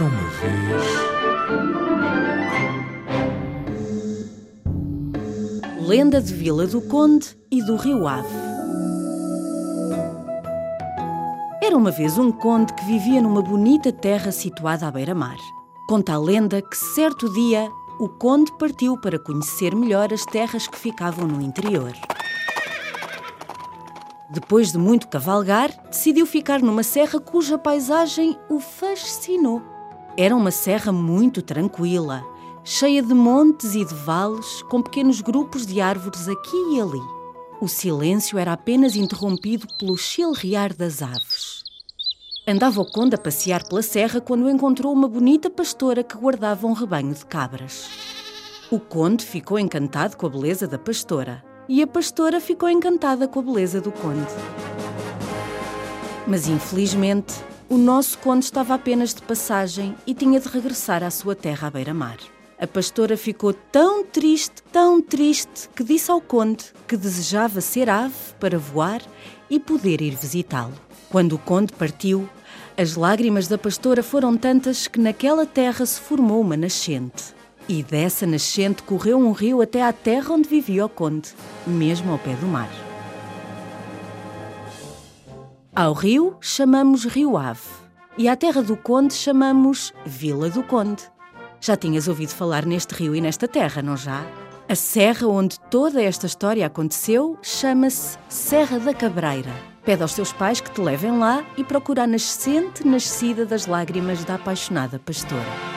Era uma vez. Lenda de Vila do Conde e do Rio Ave. Era uma vez um conde que vivia numa bonita terra situada à beira-mar. Conta a lenda que certo dia o conde partiu para conhecer melhor as terras que ficavam no interior. Depois de muito cavalgar, decidiu ficar numa serra cuja paisagem o fascinou. Era uma serra muito tranquila, cheia de montes e de vales, com pequenos grupos de árvores aqui e ali. O silêncio era apenas interrompido pelo chilrear das aves. Andava o conde a passear pela serra quando encontrou uma bonita pastora que guardava um rebanho de cabras. O conde ficou encantado com a beleza da pastora e a pastora ficou encantada com a beleza do conde. Mas infelizmente, o nosso conde estava apenas de passagem e tinha de regressar à sua terra à beira-mar. A pastora ficou tão triste, tão triste, que disse ao conde que desejava ser ave para voar e poder ir visitá-lo. Quando o conde partiu, as lágrimas da pastora foram tantas que naquela terra se formou uma nascente. E dessa nascente correu um rio até à terra onde vivia o conde, mesmo ao pé do mar. Ao rio chamamos Rio Ave e à terra do conde chamamos Vila do Conde. Já tinhas ouvido falar neste rio e nesta terra, não já? A serra onde toda esta história aconteceu chama-se Serra da Cabreira. Pede aos teus pais que te levem lá e procura a nascente nascida das lágrimas da apaixonada pastora.